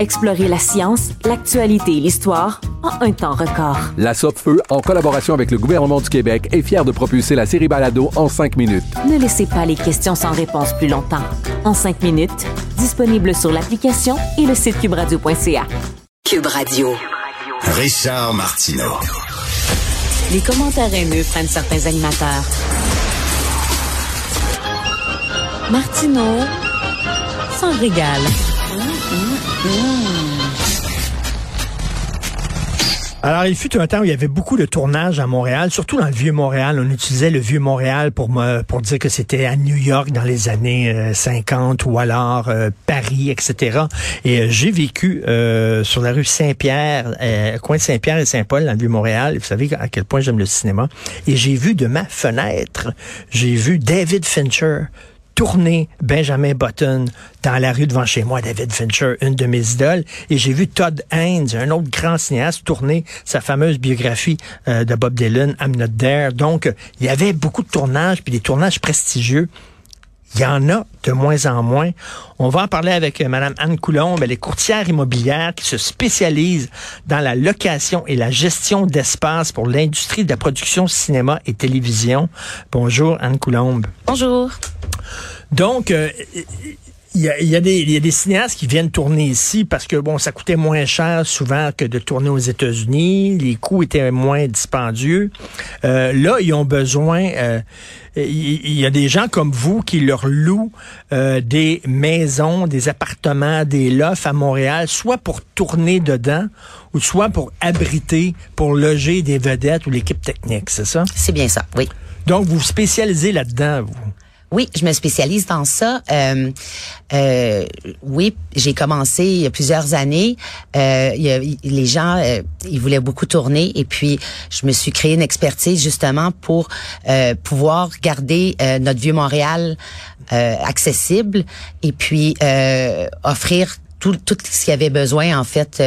Explorez la science, l'actualité et l'histoire en un temps record. La Feu, en collaboration avec le gouvernement du Québec, est fière de propulser la série Balado en cinq minutes. Ne laissez pas les questions sans réponse plus longtemps. En cinq minutes, disponible sur l'application et le site cubradio.ca. Cube Radio. Richard Martineau. Les commentaires haineux prennent certains animateurs. Martineau s'en régale. Alors, il fut un temps où il y avait beaucoup de tournages à Montréal, surtout dans le vieux Montréal. On utilisait le vieux Montréal pour me, pour dire que c'était à New York dans les années 50 euh, ou alors euh, Paris, etc. Et euh, j'ai vécu sur la rue Saint-Pierre, coin Saint-Pierre et Saint-Paul dans le vieux Montréal. Vous savez à quel point j'aime le cinéma. Et j'ai vu de ma fenêtre, j'ai vu David Fincher tourner Benjamin Button dans la rue devant chez moi, David Fincher, une de mes idoles, et j'ai vu Todd Haynes, un autre grand cinéaste, tourner sa fameuse biographie euh, de Bob Dylan, I'm Not There. Donc, il y avait beaucoup de tournages, puis des tournages prestigieux. Il y en a de moins en moins. On va en parler avec euh, Mme Anne Coulombe. Elle est courtière immobilière qui se spécialise dans la location et la gestion d'espace pour l'industrie de la production cinéma et télévision. Bonjour, Anne Coulombe. Bonjour. Donc, euh, il y, a, il, y a des, il y, a, des, cinéastes qui viennent tourner ici parce que bon, ça coûtait moins cher souvent que de tourner aux États-Unis. Les coûts étaient moins dispendieux. Euh, là, ils ont besoin. Euh, il y a des gens comme vous qui leur louent euh, des maisons, des appartements, des lofts à Montréal, soit pour tourner dedans ou soit pour abriter, pour loger des vedettes ou l'équipe technique, c'est ça? C'est bien ça, oui. Donc, vous vous spécialisez là-dedans, vous? Oui, je me spécialise dans ça. Euh, euh, oui, j'ai commencé il y a plusieurs années. Euh, il y a, les gens, euh, ils voulaient beaucoup tourner et puis je me suis créé une expertise justement pour euh, pouvoir garder euh, notre vieux Montréal accessible et puis offrir tout, tout ce qu'il y avait besoin en fait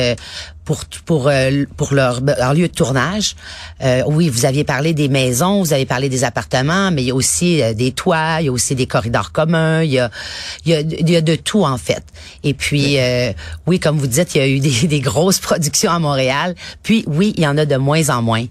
pour pour euh, pour leur, leur, lieu de tournage. Euh, oui, vous aviez parlé des maisons, vous avez parlé des appartements, mais il y a aussi euh, des toits, il y a aussi des corridors communs, il y a il y a, il y a de tout en fait. Et puis oui, comme vous dites, il y a eu des, des grosses productions à Montréal. Puis oui, il y en a de moins en moins,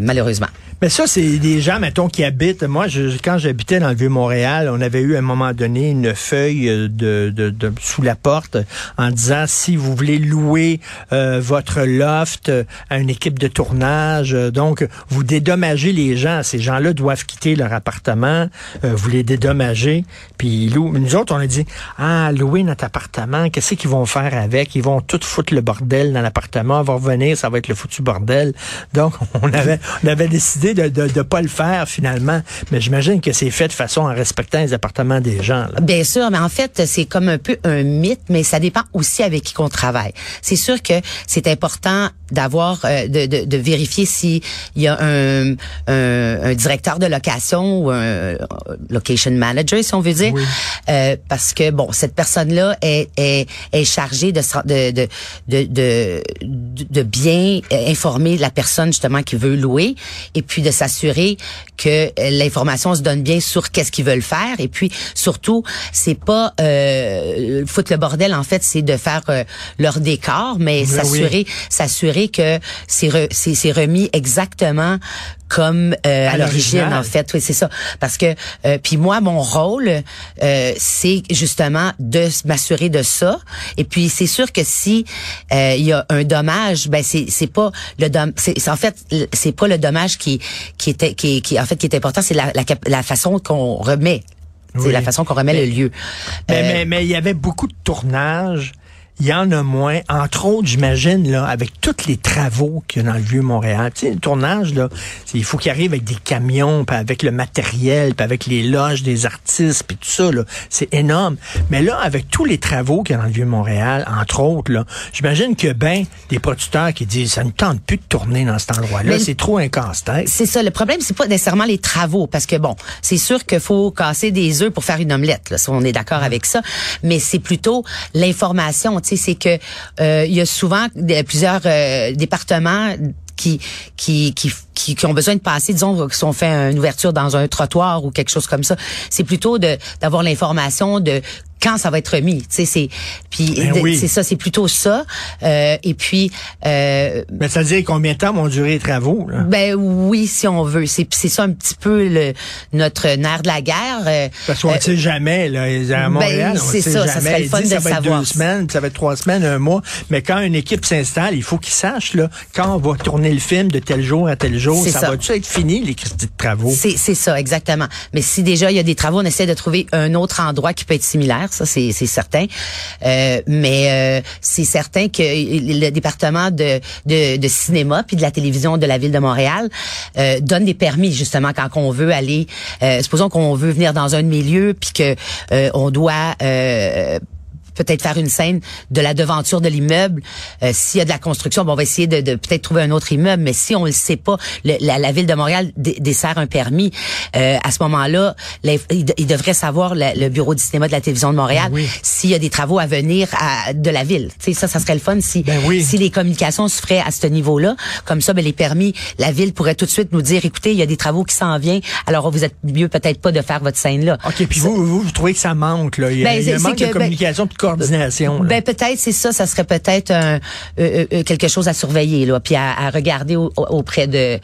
malheureusement. Mais ça, c'est des gens, mettons, qui habitent. Moi, je, quand j'habitais dans le Vieux-Montréal, on avait eu à un moment donné une feuille de, de, de sous la porte en disant si vous voulez louer euh, votre loft à une équipe de tournage, euh, donc vous dédommagez les gens. Ces gens-là doivent quitter leur appartement, euh, vous les dédommagez, puis ils louent. Nous autres, on a dit ah louer notre appartement, qu'est-ce qu'ils vont faire avec? Ils vont tout foutre le bordel dans l'appartement, on va revenir, ça va être le foutu bordel. Donc on avait on avait décidé de ne pas le faire finalement. Mais j'imagine que c'est fait de façon en respectant les appartements des gens. Bien sûr, mais en fait, c'est comme un peu un mythe, mais ça dépend aussi avec qui qu'on travaille. C'est sûr que c'est important d'avoir, euh, de, de, de, vérifier s'il y a un, un, directeur de location ou un location manager, si on veut dire, euh, parce que bon, cette personne-là est, est, est chargée de, de, de, de, de bien informer la personne justement qui veut louer, et puis de s'assurer que l'information se donne bien sur qu'est-ce qu'ils veulent faire. Et puis surtout, c'est pas euh, foutre le bordel en fait, c'est de faire euh, leur décor, mais ben s'assurer s'assurer que c'est c'est remis exactement comme euh, à, l'origine en fait. Oui c'est ça. Parce que euh, puis moi mon rôle euh, c'est justement de m'assurer de ça. Et puis c'est sûr que si il y a un dommage ben c'est c'est pas le c'est en fait c'est pas le dommage qui qui était qui, qui en fait qui est important, c'est la, la, la façon qu'on remet. C'est Oui. la façon qu'on remet le lieu. Mais, Euh, mais, mais il y avait beaucoup de tournages. Il y en a moins. Entre autres, j'imagine, là, avec tous les travaux qu'il y a dans le Vieux-Montréal. Tu sais, le tournage, là, il faut qu'il arrive avec des camions, puis avec le matériel, puis avec les loges des artistes, puis tout ça, là. C'est énorme. Mais là, avec tous les travaux qu'il y a dans le Vieux-Montréal, entre autres, là, j'imagine que, ben, des producteurs qui disent, ça ne tente plus de tourner dans cet endroit-là. C'est trop un casse-tête. C'est ça. Le problème, c'est pas nécessairement les travaux, parce que bon, c'est sûr qu'il faut casser des œufs pour faire une omelette. Là, si on est d'accord avec ça, mais c'est plutôt l'information. Tu sais, c'est que euh, il y a souvent plusieurs euh, départements qui, qui, qui, qui, qui ont besoin de passer, disons, si on fait une ouverture dans un trottoir ou quelque chose comme ça, c'est plutôt de d'avoir l'information de quand ça va être remis. Tu sais, c'est puis Ben oui. c'est ça, c'est plutôt ça. Euh, et puis euh, Mais ça veut dire combien de temps vont durer les travaux, là? ben oui, si on veut. C'est c'est ça un petit peu le notre nerf de la guerre. euh, Parce qu'on ne sait jamais, là, à Montréal, ben, on c'est sait ça, ça jamais. serait le fun de ça va être savoir. deux semaines, ça va être trois semaines, un mois. Mais quand une équipe s'installe, il faut qu'ils sachent, là, quand on va tourner le film de tel jour à tel jour, ça, ça. va-tu être fini, les crédits de travaux? C'est c'est ça exactement. Mais si déjà il y a des travaux, on essaie de trouver un autre endroit qui peut être similaire, ça c'est certain. Euh, mais euh, c'est certain que le département de, de de cinéma puis de la télévision de la ville de Montréal euh, donne des permis justement quand on veut aller. Euh, supposons qu'on veut venir dans un lieux puis que euh, on doit euh, peut-être faire une scène de la devanture de l'immeuble. Euh, S'il y a de la construction, bon, on va essayer de, de peut-être trouver un autre immeuble. Mais si on le sait pas, le- la, la ville de Montréal dessert un permis. Euh, à ce moment-là, il, de- il devrait savoir le, le bureau du cinéma de la télévision de Montréal Ben oui. s'il y a des travaux à venir à, de la ville. Tu sais, ça, ça serait le fun si Ben oui. si les communications se feraient à ce niveau-là. Comme ça, ben les permis, la ville pourrait tout de suite nous dire, écoutez, il y a des travaux qui s'en viennent. Alors vous êtes mieux peut-être pas de faire votre scène là. OK, puis vous, vous, vous trouvez que ça manque, là. Il y a, Ben, il y a un c'est- manque c'est de que, ben, communication, de coordination. là. Ben peut-être c'est ça, ça serait peut-être un, euh, euh, quelque chose à surveiller là, puis à, à regarder au- au- auprès de,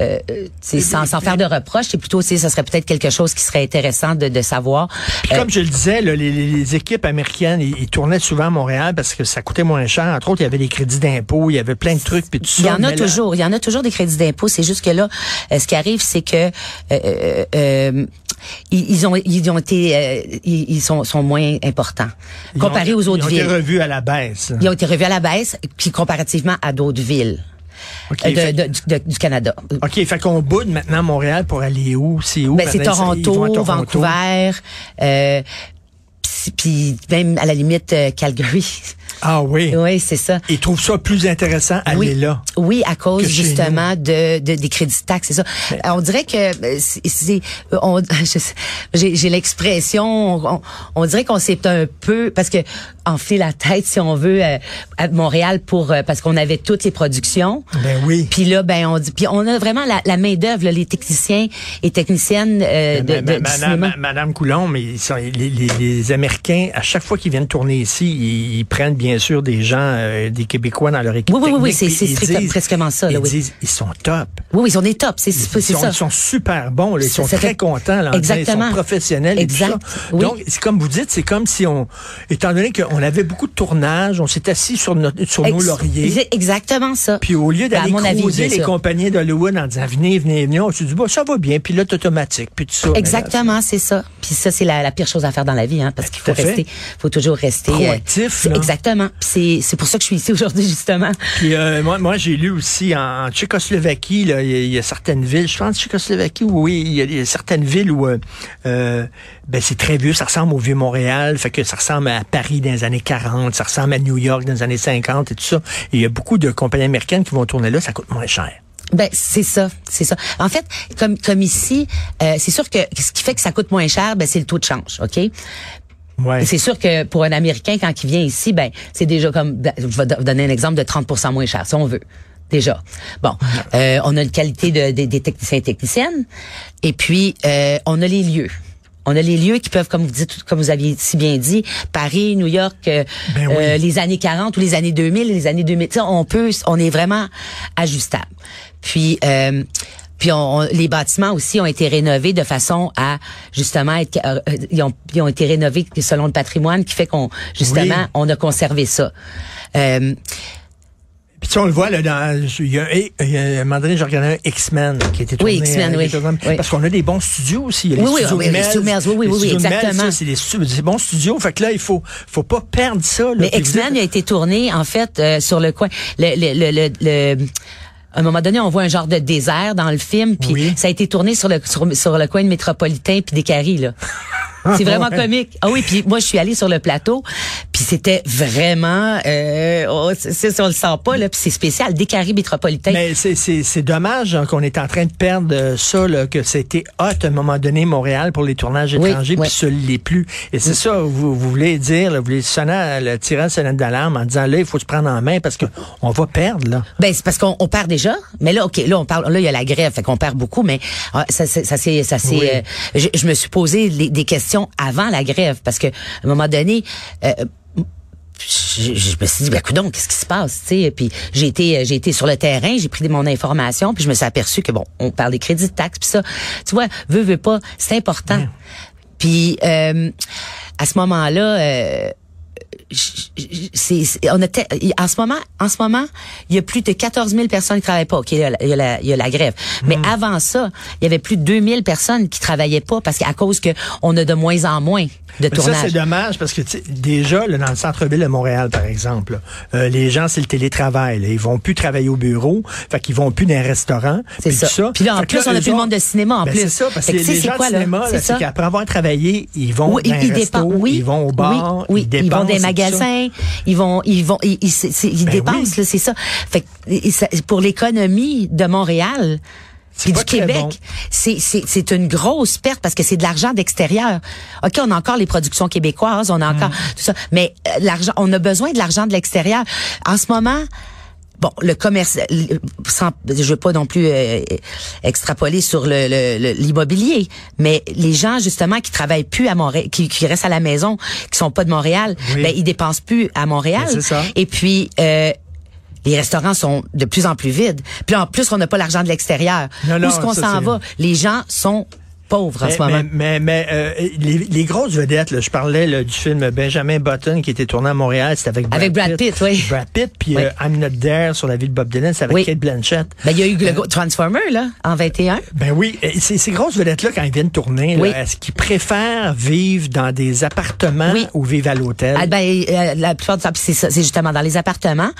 euh, euh, sans, sans faire de reproches, c'est plutôt c'est ça serait peut-être quelque chose qui serait intéressant de, de savoir. Puis Euh, comme je le disais, là, les, les- équipes américaines, ils, ils tournaient souvent à Montréal parce que ça coûtait moins cher. Entre autres, il y avait des crédits d'impôt, il y avait plein de trucs, puis tout ça. il y en a toujours, il y en a toujours des crédits d'impôt. C'est juste que là, euh, ce qui arrive, c'est que euh, euh, euh, ils, ils ont ils ont été euh, ils, ils sont, sont moins importants comparés aux autres Ils ont villes. été revus à la baisse. Ils ont été revus à la baisse, puis comparativement à d'autres villes OK, euh, de- fait- de- du- de- du Canada. OK, fait qu'on boude maintenant Montréal pour aller où? C'est où? Ben, c'est Toronto, Toronto. Vancouver, euh, puis- puis même à la limite euh, Calgary. Ah oui. oui, c'est ça. Ils trouvent ça plus intéressant aller oui, là. oui, à cause justement de, de des crédits de taxes, c'est ça. On dirait que euh, c'est, on, j'ai l'expression, on, on dirait qu'on s'est un peu parce que enfler la tête si on veut euh, à Montréal pour euh, parce qu'on avait toutes les productions. Ben oui. Puis là, ben on dit, puis on a vraiment la, la main d'œuvre, les techniciens et techniciennes euh, de, Ma- de- du Madame. Madame Coulomb, mais ils sont- les, les- les Américains, à chaque fois qu'ils viennent tourner ici, ils, ils prennent bien sûr des gens, euh, des Québécois dans leur équipe. Oui, oui, oui, c'est- presquement ça, là, Ils oui. disent, ils sont top. Oui, oui, ils sont des tops, c'est, ça. ils sont super bons, là. ils sont très c'est- contents, là, en disant, ils Exactement. sont professionnels et tout Exact. ça. Oui. Donc, c'est comme vous dites, c'est comme si on, étant donné qu'on avait beaucoup de tournages, on s'est assis sur, notre, sur nos lauriers. c'est exactement ça. Puis au lieu Ben, d'aller avis, bien les sûr. compagnies d'Hollywood en disant venez, venez, venez, on s'est dit bah, ça va bien, puis là, c'est automatique, puis tout ça. Là, Exactement, c'est ça. Puis ça, c'est la, la pire chose à faire dans la vie, hein, parce qu'il tout faut rester, faut toujours rester euh, Proactif, exactement. Puis c'est pour ça que je suis ici aujourd'hui justement. Puis euh, moi, moi j'ai lu aussi en, Tchécoslovaquie, il y, a- il y a certaines villes, je pense Tchécoslovaquie, oui, il y a, il y a certaines villes où euh, ben, c'est très vieux, ça ressemble au vieux Montréal, fait que ça ressemble à Paris dans les années 40, ça ressemble à New York dans les années 50 et tout ça. Il y a beaucoup de compagnies américaines qui vont tourner là, ça coûte moins cher. Ben c'est ça, c'est ça. En fait, comme comme ici, euh, c'est sûr que ce qui fait que ça coûte moins cher, ben c'est le taux de change, ok? Ouais. C'est sûr que pour un Américain quand il vient ici, ben c'est déjà comme ben, je vais do- donner un exemple de 30% moins cher si on veut. Déjà. Bon, euh, on a une qualité de, de- des techniciens et techniciennes, et puis euh, on a les lieux. On a les lieux qui peuvent, comme vous dites, comme vous aviez si bien dit, Paris, New York, euh, Ben oui. euh, les années 40 ou les années 2000, les années 2000. Tu sais, on peut, on est vraiment ajustable. Puis, euh, puis on, on- les bâtiments aussi ont été rénovés de façon à justement être, euh, euh, ils, ont, ils ont été rénovés selon le patrimoine qui fait qu'on justement Oui. on a conservé ça. Euh, Puis on le voit, là, dans, il y a, un- il y a un moment donné, j'ai regardé un X-Men qui était tourné. Oui, X-Men, euh, oui. tourné- Oui. Parce qu'on a des bons studios aussi. Il y a Oui, les oui, studios oui, Mels. oui, oui, Les oui, de Mels, exactement. c'est des, des bons studios. Fait que là, il faut, faut pas perdre ça. Là, Mais X-Men a été tourné, en fait, euh, sur le coin. Le, le, le, le- le- à un moment donné, on voit un genre de désert dans le film, puis Oui. ça a été tourné sur le sur, sur le coin de Métropolitain puis des Caries, là. C'est vraiment Ouais. comique. Ah oui, puis moi je suis allée sur le plateau, c'était vraiment euh, oh, on le sent pas là, puis c'est spécial, des Caries métropolitains. Mais c'est- c'est c'est dommage hein, qu'on est en train de perdre euh, ça, là, que c'était hot à un moment donné, Montréal, pour les tournages Oui, étrangers, oui. puis ça l'est plus. Et c'est ça, vous, vous voulez dire, là, vous voulez sonner, le tirer la sonnette d'alarme en disant, là, il faut se prendre en main parce que on va perdre, là. Ben c'est parce qu'on on perd déjà, mais là ok, là on parle, là il y a la grève, fait qu'on perd beaucoup, mais ah, ça c'est ça c'est ça c'est. Oui. euh, je, je me suis posé les- des questions avant la grève parce que à un moment donné. euh, je, je me suis dit ben coudonc, qu'est-ce qui se passe tu sais? Puis j'ai été j'ai été sur le terrain j'ai pris mon information puis je me suis aperçu que bon on parle des crédits de taxes puis ça tu vois veut veut pas c'est important. Puis euh, à ce moment là euh, c'est, on a te- en ce moment, en ce moment, il y a plus de 14 000 personnes qui travaillent pas. Ok, il y a la, il y a la, il y a la grève. Mais avant ça, il y avait plus de 2 000 personnes qui travaillaient pas parce qu'à cause que on a de moins en moins de Mais ça, tournage. c'est dommage parce que déjà, là, dans le centre-ville de Montréal, par exemple, là, euh, les gens, c'est le télétravail. Là. Ils vont plus travailler au bureau, fait qu'ils vont plus dans un restaurant. C'est ça. ça. Puis là, en plus, on a plus le monde de cinéma, en ben, plus. C'est ça, parce que les c'est gens quoi, de cinéma, C'est là, c'est ça. qu'après avoir travaillé, ils vont Oui, dans ils, ils. Oui, ils vont au bar, oui, oui, ils dépensent. vont des ça. Magasins, ils vont, ils vont, ils, Ben dépensent, oui. c'est ça. Fait que, ça- pour l'économie de Montréal. Puis du Québec, bon. c'est c'est c'est une grosse perte parce que c'est de l'argent d'extérieur. Ok, on a encore les productions québécoises, on a encore Mm. tout ça, mais euh, l'argent, on a besoin de l'argent de l'extérieur. En ce moment, Bon, le commerce, sans, je veux pas non plus euh, extrapoler sur le- le- le- l'immobilier, mais les gens justement qui travaillent plus à Montréal, qui, qui restent à la maison, qui sont pas de Montréal, Oui. ben ils dépensent plus à Montréal. Ben, c'est ça. Et puis euh, les restaurants sont de plus en plus vides. Puis en plus, on n'a pas l'argent de l'extérieur. Non, non, Où est-ce qu'on s'en va? Les gens sont pauvres en Mais, ce moment. mais, mais, mais, euh, les, les grosses vedettes, là, je parlais là, du film Benjamin Button qui était tourné à Montréal, c'était avec Brad Avec Brad Pitt, oui. Brad Pitt, puis Oui. euh, I'm Not There sur la vie de Bob Dylan, c'est avec Oui. Kate Blanchett. Ben, il y a eu le go- Transformer là en 21. Ben oui, ces, ces grosses vedettes-là, quand ils viennent tourner, Oui. est-ce qu'ils préfèrent vivre dans des appartements ou vivre à l'hôtel? Ah, ben, euh, la plupart du temps, c'est ça, c'est justement dans les appartements.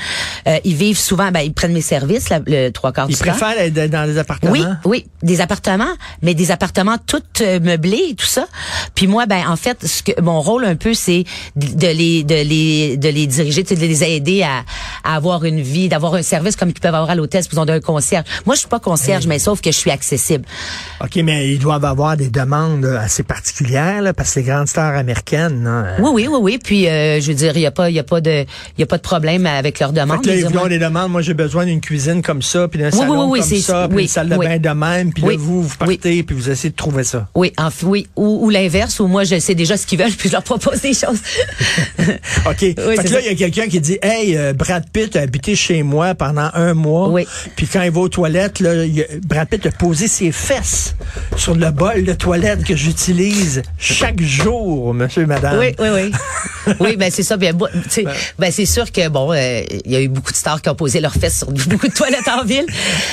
Euh, ils vivent souvent, ben, ils prennent mes services la- le trois quarts ils du temps. préfèrent être dans des appartements? Oui, oui, des appartements, mais des appartements tout euh, meublés, tout ça. Puis moi, ben en fait, ce que mon rôle un peu, c'est de les, de les, de les diriger, de les aider à, à avoir une vie, d'avoir un service comme qu'ils peuvent avoir à l'hôtel, si ils ont un concierge. Moi, je suis pas concierge, mais sauf que je suis accessible. OK, mais ils doivent avoir des demandes euh, assez particulières, là, parce que les grandes stars américaines, non, euh, Oui, oui, oui, oui. Puis euh, je veux dire, il y a pas, il y a pas de, il y a pas de problème avec leurs Fait demandes. que là, ils ont moi- des demandes. Moi, j'ai besoin d'une cuisine comme ça, puis d'un Oui, salon oui, comme c'est- ça, puis oui, une salle de oui. bain de même, puis Oui, là, vous, vous oui. partez, puis vous essayez de trouver ça? Oui, en, oui, ou, ou l'inverse, où moi je sais déjà ce qu'ils veulent, puis je leur propose des choses. OK. fait c'est que là, il y a quelqu'un qui dit Hey, euh, Brad Pitt a habité chez moi pendant un mois. Oui. Puis quand il va aux toilettes, là, il Brad Pitt a posé ses fesses sur le bol de toilette que j'utilise chaque jour, monsieur et madame. Oui, oui, oui. oui, ben c'est ça. Tu sais, ben, c'est sûr que bon, euh, il y a eu beaucoup de stars qui ont posé leurs fesses sur beaucoup de toilettes en ville.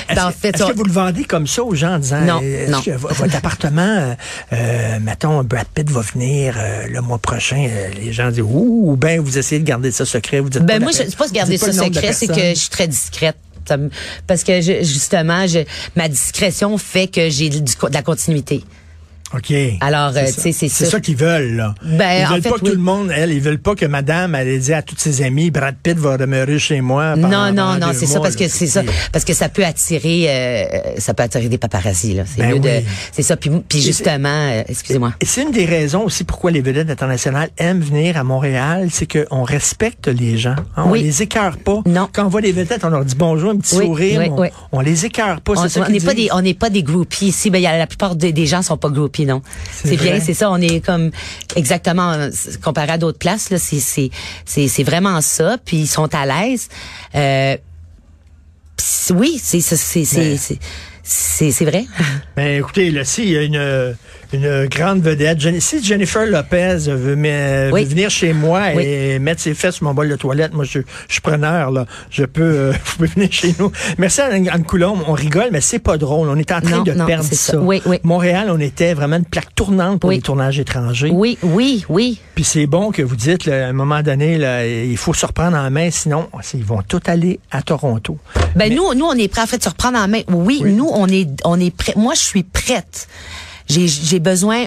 Est-ce en que- fait, est-ce on- que vous le vendez comme ça aux gens en disant Non, euh, non. que votre appartement, euh, euh, mettons, Brad Pitt va venir euh, le mois prochain, euh, les gens disent ouh, ou bien vous essayez de garder ça secret. Vous dites ben pas moi, je c'est pas garder ça secret, c'est que je suis très discrète. Parce que je- justement, je, ma discrétion fait que j'ai de la continuité. OK. Alors, C'est euh, ça. tu sais, c'est C'est ça. ça qu'ils veulent, là. Ben, ils en veulent fait, pas que oui. tout le monde, elle, ils veulent pas que madame, elle ait dit à toutes ses amies, Brad Pitt va demeurer chez moi pendant Non, non, non, c'est ça parce là. que c'est ça parce que ça peut attirer euh, ça peut attirer des paparazzis là. C'est Ben mieux de c'est ça puis puis justement euh, excusez-moi. Et c'est une des raisons aussi pourquoi les vedettes internationales aiment venir à Montréal, c'est qu'on respecte les gens. hein. On Oui. les écœure pas. Non. Quand on voit les vedettes, on leur dit bonjour, un petit sourire. oui, on, oui. on les écœure pas. On n'est pas des on n'est pas des groupies ici, ben il y a la plupart des, des gens sont pas groupies C'est bien, c'est ça, on est comme exactement euh, comparé à d'autres places là, c'est c'est c'est c'est vraiment ça. Puis ils sont à l'aise. Euh, oui, c'est c'est c'est c'est vrai? Ben, écoutez, là, si il y a une, une grande vedette, si Jennifer Lopez veut, me- Oui. veut venir chez moi Oui. et mettre ses fesses sur mon bol de toilette, moi, je, je suis preneur, là. Je peux, euh, vous pouvez venir chez nous. Merci Anne, Anne Coulombe. On rigole, mais c'est pas drôle. On est en train Non, de non, perdre ça. ça. Oui, oui. Montréal, on était vraiment une plaque tournante pour les tournages étrangers. Oui, oui, oui. Puis c'est bon que vous dites, là, à un moment donné, là, il faut se reprendre en main, sinon, ils vont tout aller à Toronto. Ben nous, nous, on est prêts à fait de se reprendre en main. Oui, nous, on est, on est prêts. Moi, je suis prête. J'ai, j'ai besoin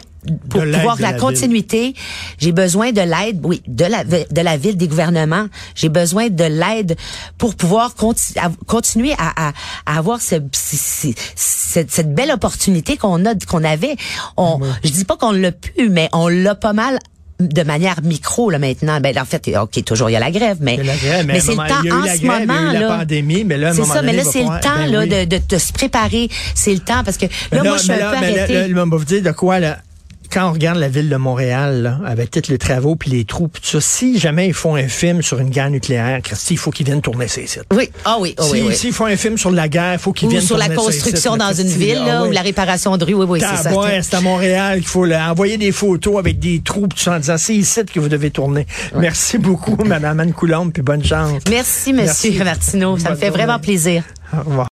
pour pouvoir de la, la continuité. J'ai besoin de l'aide, oui, de la de la ville, des gouvernements. J'ai besoin de l'aide pour pouvoir conti- à- continuer à, à, à avoir ce, ce- ce- cette, cette belle opportunité qu'on a, qu'on avait. On, je dis pas qu'on l'a pu, mais on l'a pas mal de manière micro là maintenant. Ben en fait, ok, toujours il y a la grève, mais la grève, mais c'est le temps en la ce grève, moment la là. pandémie, mais là, c'est ça, mais là c'est le temps ben là oui. de, de, de se préparer. C'est le temps parce que là, moi je suis un peu là, arrêtée. là, là, on va vous dire de quoi, là. Quand on regarde la ville de Montréal, là, avec tous les travaux puis les trous, tout ça, si jamais ils font un film sur une guerre nucléaire, Christy, il faut qu'ils viennent tourner ces sites. oui, ah oui, ah oui, Si- oui. S'ils font un film sur la guerre, il faut qu'ils Ou viennent sur la tourner construction sites, dans une ville, là. Ah ou la réparation de rue, oui, oui, c'est ça. C'est à Montréal qu'il faut là, envoyer des photos avec des trous, puis tout ça, en disant c'est ici que vous devez tourner. Merci beaucoup, Madame Anne Coulombe, puis bonne chance. Merci, monsieur Merci. Martineau. Ça me fait vraiment plaisir. Au revoir.